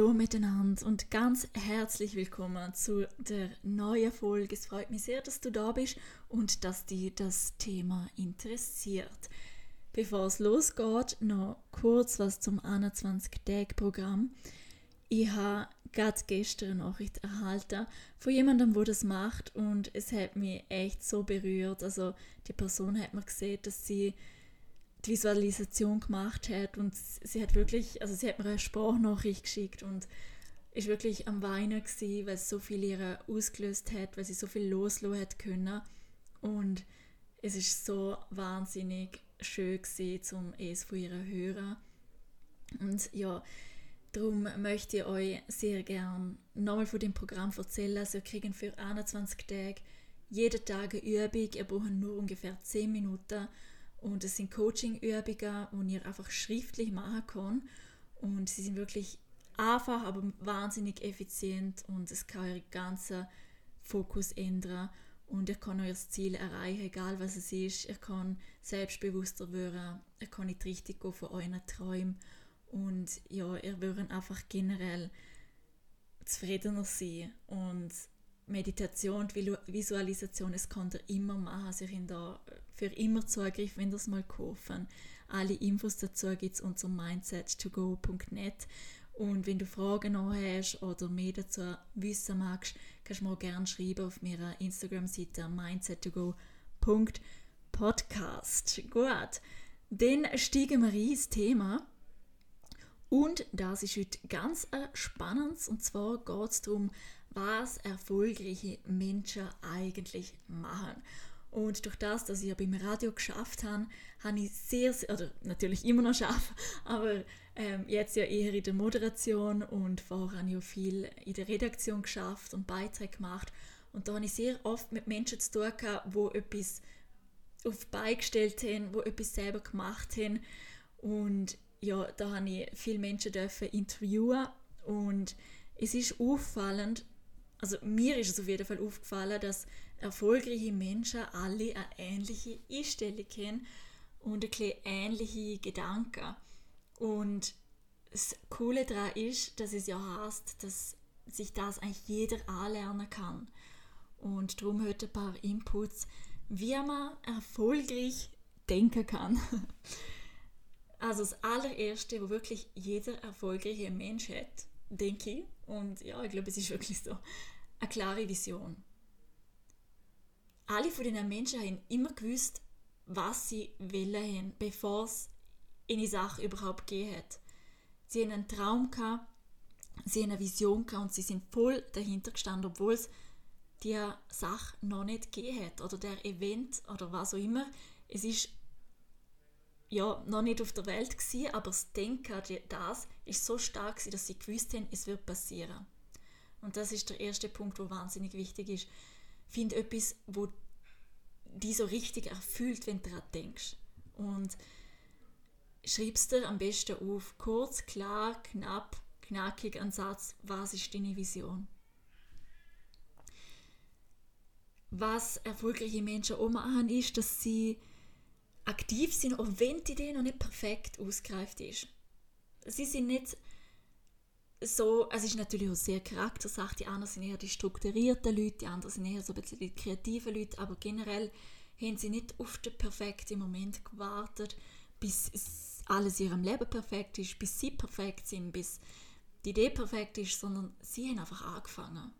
Hallo miteinander und ganz herzlich willkommen zu der neuen Folge. Es freut mich sehr, dass du da bist und dass dich das Thema interessiert. Bevor es losgeht, noch kurz was zum 21-Tag-Programm. Ich habe gerade gestern eine Nachricht erhalten von jemandem, der das macht und es hat mich echt so berührt. Also die Person hat mir gesehen, dass sie die Visualisation gemacht hat und sie hat wirklich, also sie hat mir eine Sprachnachricht geschickt und ist wirklich am Weinen gewesen, weil es so viel ihre ausgelöst hat, weil sie so viel loslassen hat können. Und es ist so wahnsinnig schön gewesen, um es von ihr hören. Und ja, darum möchte ich euch sehr gern nochmal von dem Programm erzählen. Also ihr kriegen für 21 Tage jeden Tag eine Übung, ihr braucht nur ungefähr 10 Minuten und es sind Coaching-Übungen, die ihr einfach schriftlich machen könnt. Und sie sind wirklich einfach, aber wahnsinnig effizient und es kann euren ganzen Fokus ändern. Und ihr könnt euer Ziel erreichen, egal was es ist. Ihr könnt selbstbewusster werden, ihr könnt in die Richtung von euren Träumen. Und ja, ihr würdet einfach generell zufriedener sein. Und Meditation, Visualisation, es könnt ihr immer machen. Sie können da für immer Zugriff, wenn ihr es mal kaufen. Alle Infos dazu gibt es unter mindset2go.net. Und wenn du Fragen noch hast oder mehr dazu wissen magst, kannst du mir gerne schreiben auf meiner Instagram-Seite mindset2go.podcast. Gut, dann steigen wir ins Thema. Und das ist heute ganz spannend. Und zwar geht es darum, was erfolgreiche Menschen eigentlich machen. Und durch das, dass ich ja beim Radio geschafft habe, habe ich sehr, sehr oder natürlich immer noch geschafft, aber ähm, jetzt ja eher in der Moderation und vorher habe ich auch viel in der Redaktion geschafft und Beiträge gemacht. Und da habe ich sehr oft mit Menschen zu tun gehabt, die etwas auf beigestellt haben, die etwas selber gemacht haben. Und ja, da habe ich viele Menschen dürfen interviewen und es ist auffallend, also mir ist es auf jeden Fall aufgefallen, dass erfolgreiche Menschen alle eine ähnliche Einstellung haben und ein ähnliche Gedanken. Und das Coole daran ist, dass es ja heißt, dass sich das eigentlich jeder anlernen kann. Und darum heute ein paar Inputs, wie man erfolgreich denken kann. Also das allererste, wo wirklich jeder erfolgreiche Mensch hat, denke ich, und ja, ich glaube, es ist wirklich so, eine klare Vision alle von diesen Menschen haben immer gewusst, was sie wollen haben, bevor es in die Sache überhaupt gegeben hat. Sie haben einen Traum gehabt, sie haben eine Vision gehabt und sie sind voll dahinter gestanden, obwohl es die Sache noch nicht gegeben hat oder der Event oder was auch immer. Es ist ja noch nicht auf der Welt gewesen, aber das Denken, das ist so stark gewesen, dass sie gewusst haben, es wird passieren. Und das ist der erste Punkt, wo wahnsinnig wichtig ist. Find etwas, wo die so richtig erfüllt, wenn du daran denkst. Und schreibst dir am besten auf, kurz, klar, knapp, knackig einen Satz, was ist deine Vision? Was erfolgreiche Menschen auch machen, ist, dass sie aktiv sind, auch wenn die Idee noch nicht perfekt ausgereift ist. Sie sind nicht so, also es ist natürlich auch sehr Charaktersache, die anderen sind eher die strukturierten Leute, die anderen sind eher so ein bisschen die kreativen Leute, aber generell haben sie nicht auf den perfekten Moment gewartet, bis alles in ihrem Leben perfekt ist, bis sie perfekt sind, bis die Idee perfekt ist, sondern sie haben einfach angefangen.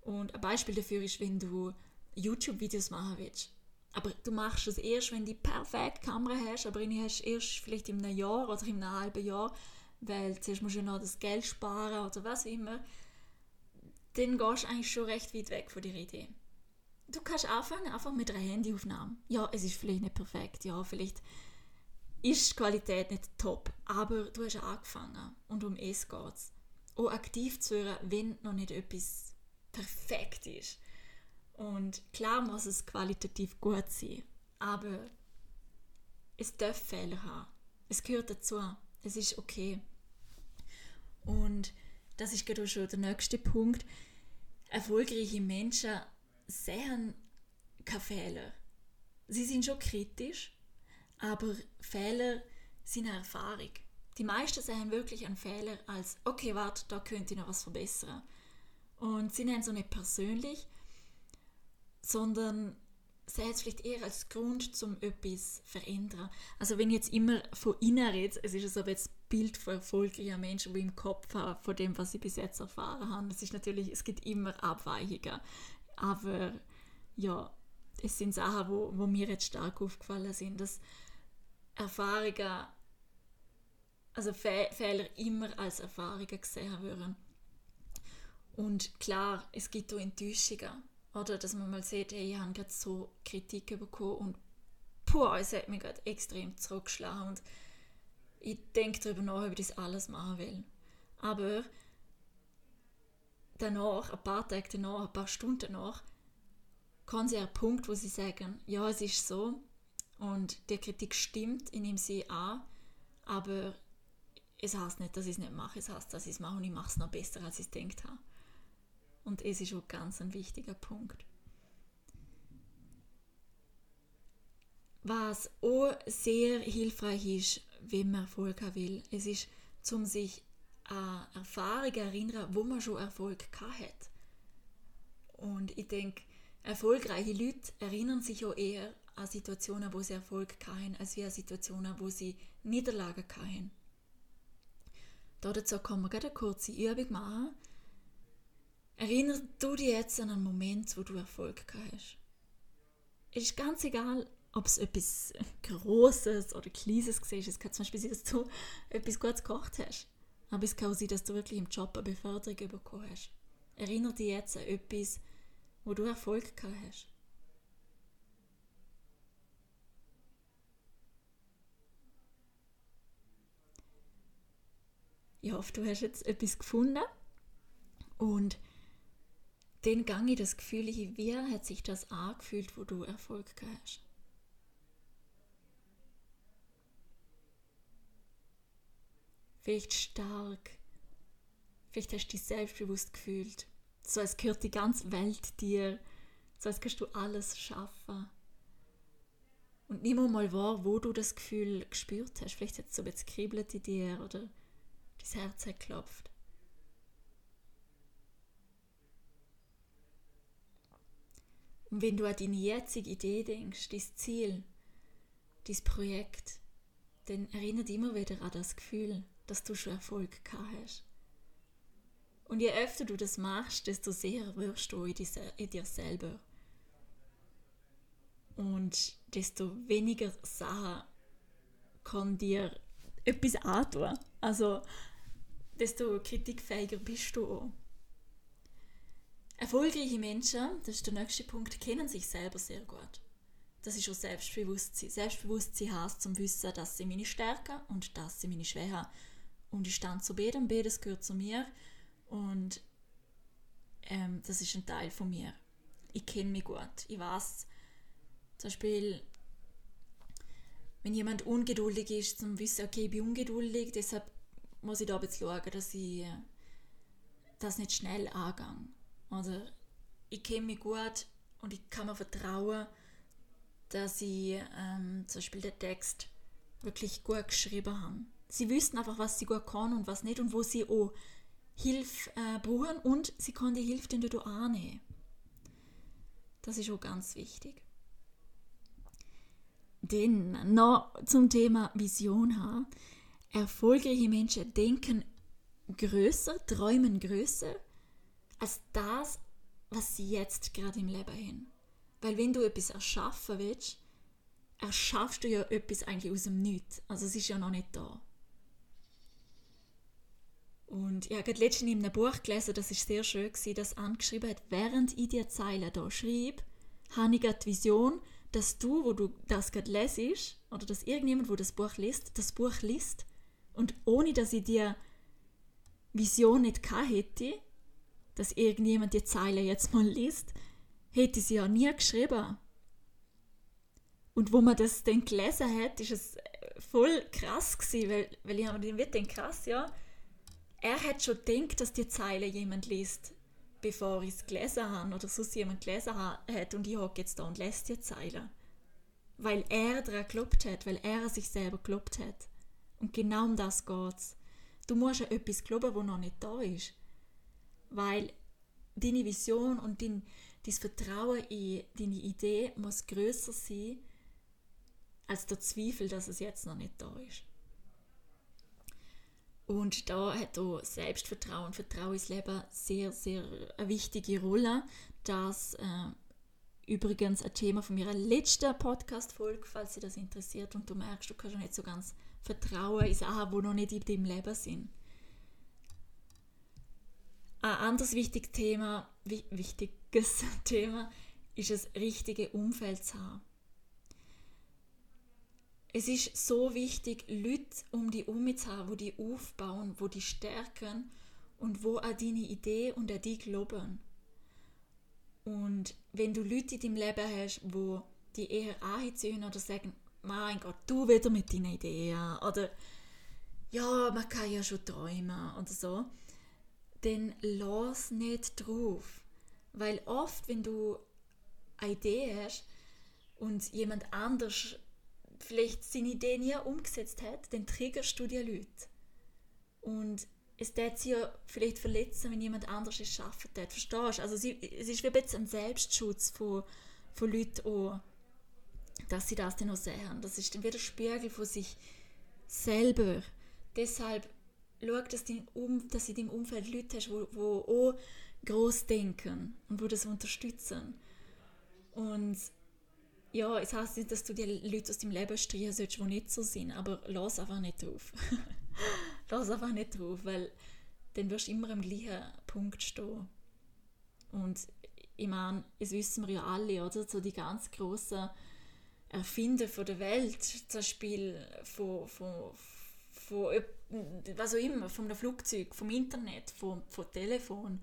Und ein Beispiel dafür ist, wenn du YouTube-Videos machen willst. Aber du machst es erst, wenn du die perfekte Kamera hast, aber die hast erst vielleicht in einem Jahr oder in einem halben Jahr weil zuerst musst du noch das Geld sparen oder was immer, dann gehst du eigentlich schon recht weit weg von der Idee. Du kannst anfangen einfach mit einer Handyaufnahme. Ja, es ist vielleicht nicht perfekt, ja, vielleicht ist die Qualität nicht top, aber du hast angefangen und um es geht es. Auch aktiv zu hören, wenn noch nicht etwas perfekt ist. Und klar muss es qualitativ gut sein, aber es darf Fehler haben. Es gehört dazu. Es ist okay. Und das ist gerade schon der nächste Punkt. Erfolgreiche Menschen sehen keine Fehler. Sie sind schon kritisch, aber Fehler sind eine Erfahrung. Die meisten sehen wirklich einen Fehler als, okay, warte, da könnte ich noch was verbessern. Und sie nennen es so nicht persönlich, sondern sehen es vielleicht eher als Grund, zum etwas verändern. Also wenn ich jetzt immer von innen rede, es ist so ein Bild von erfolgreichen Menschen, die im Kopf haben, von dem, was ich bis jetzt erfahren habe. Es ist natürlich, es gibt immer Abweichungen, aber ja, es sind Sachen, wo, wo mir jetzt stark aufgefallen sind, dass Erfahrungen, also Fe Fehler immer als Erfahrungen gesehen werden. Und klar, es gibt auch Enttäuschungen. Oder dass man mal sieht, hey, ich habe gerade so Kritik bekommen und puh, es hat mich gerade extrem zurückgeschlagen und ich denke darüber nach, ob ich das alles machen will. Aber danach, ein paar Tage danach, ein paar Stunden danach, kommen sie an einen Punkt, wo sie sagen, ja, es ist so und die Kritik stimmt, ich nehme sie an, aber es heißt nicht, dass ich es nicht mache, es heißt, dass ich es mache und ich mache es noch besser, als ich es gedacht habe. Und es ist auch ganz ein wichtiger Punkt. Was auch sehr hilfreich ist, wenn man Erfolg haben will, es ist, um sich an Erfahrungen erinnern, wo man schon Erfolg hat. Und ich denke, erfolgreiche Leute erinnern sich auch eher an Situationen, wo sie Erfolg hatten, als wie an Situationen, wo sie Niederlagen hatten. Dazu kann man gerade eine kurze Übung machen, Erinnerst du dich jetzt an einen Moment, wo du Erfolg gehabt hast? Es ist ganz egal, ob es etwas Großes oder Kleines war. Es kann zum Beispiel sein, dass du etwas Gutes gekocht hast. Aber es kann auch sein, dass du wirklich im Job eine Beförderung bekommen hast. Erinnere dich jetzt an etwas, wo du Erfolg gehabt hast. Ich hoffe, du hast jetzt etwas gefunden und dann gang ich das Gefühl, wie hat sich das angefühlt, wo du Erfolg hast. Vielleicht stark, vielleicht hast du dich selbstbewusst gefühlt, so als gehört die ganze Welt dir, so als kannst du alles schaffen. Und nimm mal wahr, wo du das Gefühl gespürt hast. Vielleicht hat es so bisschen kribbelt in dir oder dein Herz hat geklopft. Und wenn du an deine jetzige Idee denkst, dein Ziel, dein Projekt, dann erinnert immer wieder an das Gefühl, dass du schon Erfolg gehabt hast. Und je öfter du das machst, desto sehr wirst du in, dir selber. Und desto weniger Sachen kann dir etwas antun. Also, desto kritikfähiger bist du auch. Erfolgreiche Menschen, das ist der nächste Punkt, kennen sich selber sehr gut. Das ist auch Selbstbewusstsein. Selbstbewusstsein heißt zum Wissen, dass sie meine Stärken und dass sie meine Schwächen und ich stand zu beidem, beides gehört zu mir und ähm, das ist ein Teil von mir. Ich kenne mich gut. Ich weiß, zum Beispiel, wenn jemand ungeduldig ist, zum Wissen, okay, ich bin ungeduldig, deshalb muss ich da jetzt schauen, dass ich äh, das nicht schnell angehe. Oder ich kenne mich gut und ich kann mir vertrauen, dass ich ähm, zum Beispiel den Text wirklich gut geschrieben habe. Sie wüssten einfach, was sie gut kann und was nicht und wo sie auch Hilfe äh, brauchen und sie können die Hilfe dann auch annehmen. Das ist auch ganz wichtig. Dann noch zum Thema Vision haben. Erfolgreiche Menschen denken größer, träumen größer als das, was sie jetzt gerade im Leben haben. Weil wenn du etwas erschaffen willst, erschaffst du ja etwas eigentlich aus dem Nichts. Also es ist ja noch nicht da. Und ich habe letztens in einem Buch gelesen, das ist sehr schön, gewesen, das angeschrieben hat, während ich die Zeilen hier schreibe, habe ich die Vision, dass du, wo du das gerade lesest, oder dass irgendjemand, wo das Buch liest, das Buch liest und ohne, dass ich dir Vision nicht hätte, dass irgendjemand die Zeile jetzt mal liest, hätte sie ja nie geschrieben. Und wo man das dann gelesen hat, ist es voll krass gewesen, weil, weil ich habe mir gedacht, krass, ja. Er hat schon gedacht, dass die Zeile jemand liest, bevor ich es gelesen habe oder sonst jemand gelesen hat und ich hocke jetzt da und lese die Zeile. Weil er daran geglaubt hat, weil er sich selber geglaubt hat. Und genau um das geht es. Du musst an etwas glauben, wo noch nicht da ist. Weil deine Vision und dein, dein Vertrauen in deine Idee muss größer sein als der Zweifel, dass es jetzt noch nicht da ist. Und da hat auch Selbstvertrauen, Vertrauen ins Leben sehr, sehr eine wichtige Rolle. Das äh, übrigens ein Thema von meiner letzten Podcast-Folge, falls Sie das interessiert und du merkst, du kannst nicht so ganz vertrauen in Sachen, die noch nicht in deinem Leben sind. Ein anderes wichtiges Thema, wichtiges Thema ist das richtige Umfeld zu haben. Es ist so wichtig, Leute um die herum zu haben, die die aufbauen, die die stärken und wo an deine Idee und an dich glauben. Und wenn du Leute in deinem Leben hast, wo die eher anziehen oder sagen, mein Gott, du wieder mit deinen Ideen oder ja, man kann ja schon träumen oder so, dann lass nicht drauf. Weil oft, wenn du eine Idee hast und jemand anders vielleicht seine Idee nie umgesetzt hat, dann triggerst du die Leute. Und es tät sie ja vielleicht verletzen, wenn jemand anderes es schaffen tät. Verstehst du? Also sie, es ist wie ein ein Selbstschutz von, von Leuten auch, dass sie das dann auch sehen. Das ist dann wieder Spiegel von sich selber. Deshalb schau, dass, dein um, dass du in deinem Umfeld Leute hast, die auch groß denken und die das unterstützen. Und ja, es heißt nicht, dass du die Leute aus deinem Leben streichen sollst, die nicht so sind, aber lass einfach nicht drauf. lass einfach nicht drauf, weil dann wirst du immer am gleichen Punkt stehen. Und ich meine, es wissen wir ja alle, oder? So die ganz großen Erfinder von der Welt, zum Beispiel von, von, von was auch immer, vom Flugzeug, vom Internet, vom, vom Telefon,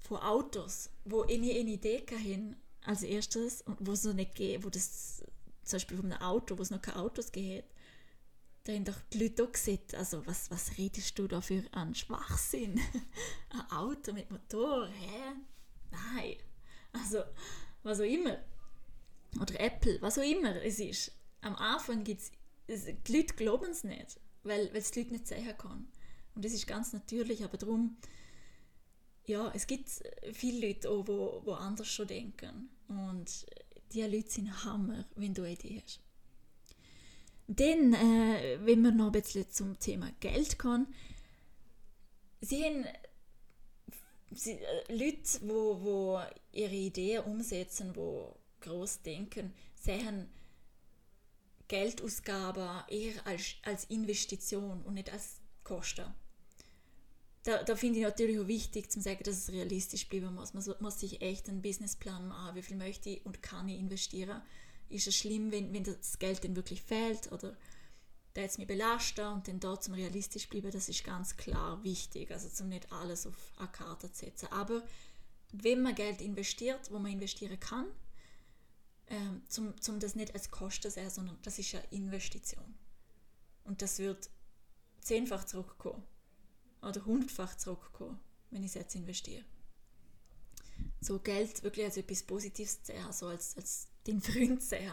von Autos, wo nie eine Idee hatten, als erstes, wo es noch nicht geht, wo das zum Beispiel von einem Auto, wo es noch keine Autos gibt, da haben doch die Leute auch gesagt, also was, was redest du da für einen Schwachsinn? ein Auto mit Motor, hä? Nein. Also, was auch immer. Oder Apple, was auch immer es ist. Am Anfang gibt es, die Leute glauben es nicht, weil, es die Leute nicht sehen kann. Und das ist ganz natürlich, aber darum, ja, es gibt viele Leute auch, die, die anders schon denken. Und die Leute sind Hammer, wenn du eine Idee hast. Dann, äh, wenn wir noch ein bisschen zum Thema Geld kommen, sie haben sie, äh, Leute, wo, wo ihre Ideen umsetzen, die groß denken, sehen Geldausgaben eher als, als Investition und nicht als Kosten da, da finde ich natürlich auch wichtig zu sagen, dass es realistisch bleiben muss. Man muss sich echt einen Businessplan machen, wie viel möchte ich und kann ich investieren. Ist es schlimm, wenn, wenn das Geld dann wirklich fehlt oder da jetzt mich belasten und dann dort zum realistisch bleiben, das ist ganz klar wichtig. Also zum nicht alles auf eine Karte zu setzen. Aber wenn man Geld investiert, wo man investieren kann, ähm, zum, zum das nicht als Kosten sehen, sondern das ist eine Investition. Und das wird zehnfach zurückkommen oder hundertfach zurückkommen, wenn ich es jetzt investiere. So Geld wirklich als etwas Positives zu sehen, so als, als den Freund zu sehen,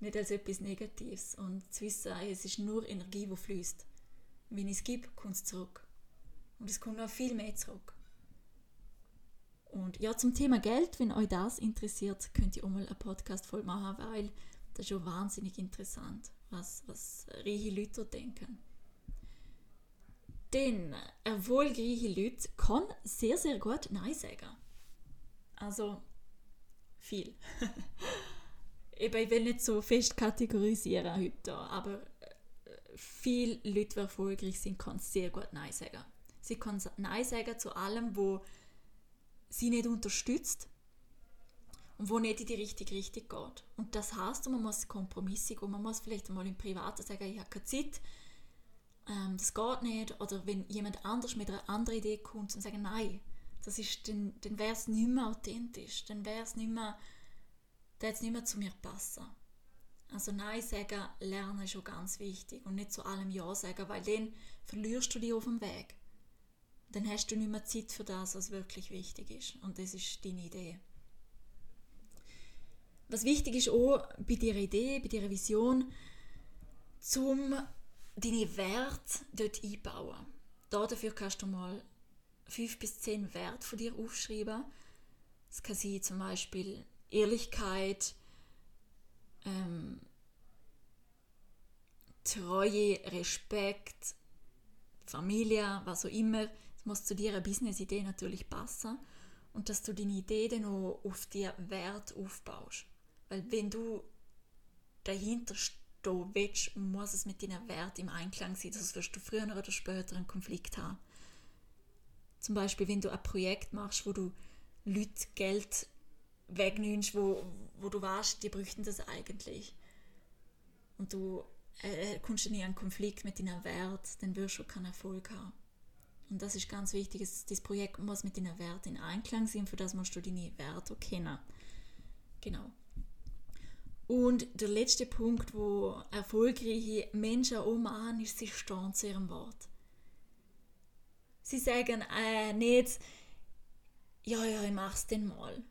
nicht als etwas Negatives. Und zu wissen, es ist nur Energie, die fließt. Wenn ich es gebe, kommt es zurück. Und es kommt noch viel mehr zurück. Und ja, zum Thema Geld, wenn euch das interessiert, könnt ihr auch mal eine Podcast voll machen, weil das ist schon wahnsinnig interessant, was, was reiche Leute denken. Denn erfolgreiche Leute können sehr, sehr gut Nein sagen. Also viel. Eben, ich will nicht so fest kategorisieren heute, aber äh, viele Leute, die erfolgreich sind, können sehr gut Nein sagen. Sie können Nein sagen zu allem, wo sie nicht unterstützt und wo nicht in die richtige Richtung geht. Und das heißt, man muss Kompromisse gehen, man muss vielleicht mal im Privaten sagen, ich habe keine Zeit, ähm, das geht nicht. Oder wenn jemand anders mit einer anderen Idee kommt und sagt, nein, das ist, dann, dann wäre es nicht mehr authentisch, dann wäre es nicht mehr, nicht mehr zu mir passen. Also Nein sagen, lernen ist schon ganz wichtig und nicht zu allem Ja sagen, weil dann verlierst du dich auf dem Weg. Dann hast du nicht mehr Zeit für das, was wirklich wichtig ist. Und das ist deine Idee. Was wichtig ist auch bei deiner Idee, bei deiner Vision, zum deine Werte dort einbauen. dafür kannst du mal fünf bis zehn Werte von dir aufschreiben. Es kann sein zum Beispiel Ehrlichkeit, ähm, Treue, Respekt, Familie, was auch immer. Es muss zu deiner Business-Idee natürlich passen und dass du deine Idee dann auch auf die Wert aufbaust. Weil wenn du dahinter stehst, willst, muss es mit deinen Wert im Einklang sein, sonst wirst du früher oder später einen Konflikt haben. Zum Beispiel, wenn du ein Projekt machst, wo du Leute Geld wegnimmst, wo, wo du weißt, die bräuchten das eigentlich. Und du äh, kommst du nie einen Konflikt mit deinen Wert, dann wirst du keinen Erfolg haben. Und das ist ganz wichtig. Das Projekt muss mit deinen Werten in Einklang sein, für das musst du deine Werte kennen. Genau. Und der letzte Punkt, wo erfolgreiche Menschen auch machen, ist, sie stehen zu ihrem Wort. Sie sagen äh, nicht, ja, ja, ich mach's denn mal,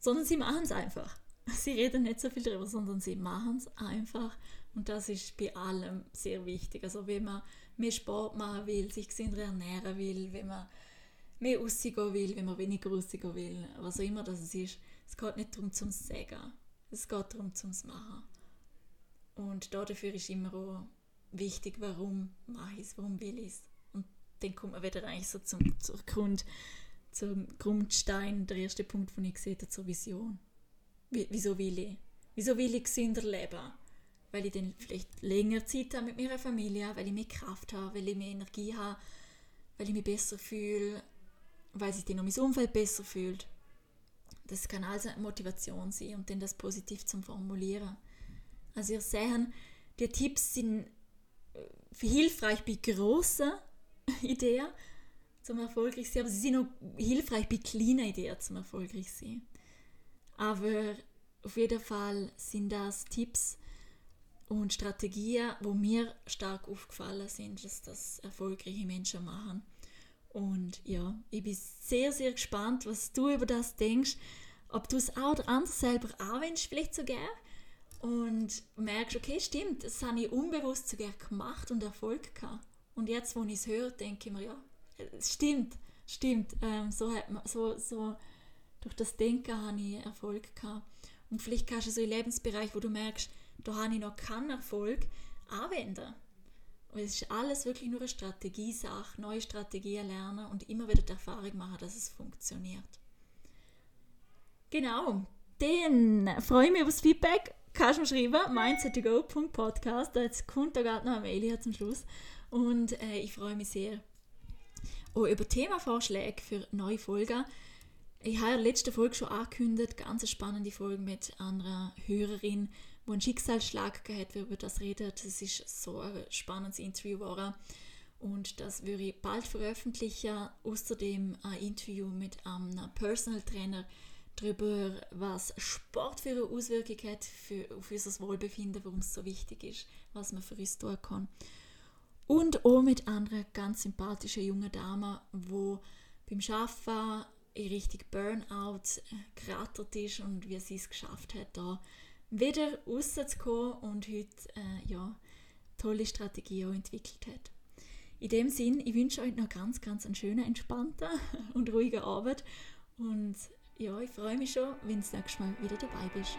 sondern sie machen es einfach. Sie reden nicht so viel darüber, sondern sie machen es einfach. Und das ist bei allem sehr wichtig. Also wenn man mehr Sport machen will, sich gesünder ernähren will, wenn man mehr rausgehen will, wenn man weniger rausgehen will, was auch immer das ist, es geht nicht darum zum Sagen. Es geht darum zum Machen. Und dafür ist immer auch wichtig, warum mache ich es, warum will ich es dann kommt man wieder eigentlich so zum, zur Grund, zum Grundstein, der erste Punkt, den ich habe, zur Vision. Wieso will ich? Wieso will ich gesünder leben? Weil ich dann vielleicht länger Zeit habe mit meiner Familie, weil ich mehr Kraft habe, weil ich mehr Energie habe, weil ich mich besser fühle, weil sich dann auch mein Umfeld besser fühlt. Das kann also eine Motivation sein und dann das positiv zum Formulieren. Also ihr seht, die Tipps sind äh, hilfreich bei grossen Ideen zum erfolgreich sein, aber sie sind auch hilfreich bei kleinen Ideen zum erfolgreich sein. Aber auf jeden Fall sind das Tipps und Strategien, wo mir stark aufgefallen sind, dass das erfolgreiche Menschen machen. Und ja, ich bin sehr, sehr gespannt, was du über das denkst, ob du es auch oder anders selber anwendest, vielleicht sogar. Und merkst, okay, stimmt, das habe ich unbewusst sogar gemacht und Erfolg gehabt. Und jetzt, wo ich es höre, denke ich mir, ja, stimmt, stimmt. Ähm, so, hat man, so, so durch das Denken habe ich Erfolg gehabt. Und vielleicht kannst du so einen Lebensbereich, wo du merkst, da habe ich noch keinen Erfolg, anwenden. Und es ist alles wirklich nur eine Strategiesache, neue Strategien lernen und immer wieder die Erfahrung machen, dass es funktioniert. Genau, dann freue ich mich auf das Feedback. Kannst du mir schreiben, mindset2go.podcast. Jetzt kommt da gerade noch eine Mail zum Schluss. Und äh, ich freue mich sehr auch über Themavorschläge für neue Folgen. Ich habe in der letzten Folge schon angekündigt, ganz spannende Folge mit einer Hörerin, die einen Schicksalsschlag gehabt hat, über das redet. Das ist so ein spannendes Interview geworden. Und das würde ich bald veröffentlichen. Außerdem ein Interview mit einem Personal Trainer darüber, was Sport für eine Auswirkung hat für, auf unser Wohlbefinden, warum es so wichtig ist, was man für uns tun kann. Und auch mit anderen ganz sympathischen jungen Damen, wo beim Arbeiten in Richtung Burnout äh, gerattert ist und wie sie es geschafft hat, da wieder rauszukommen und heute äh, ja, tolle Strategien entwickelt hat. In dem Sinn, ich wünsche euch noch ganz, ganz einen schönen, entspannten und ruhigen Abend und ja, ich freue mich schon, wenn du das nächste Mal wieder dabei bist.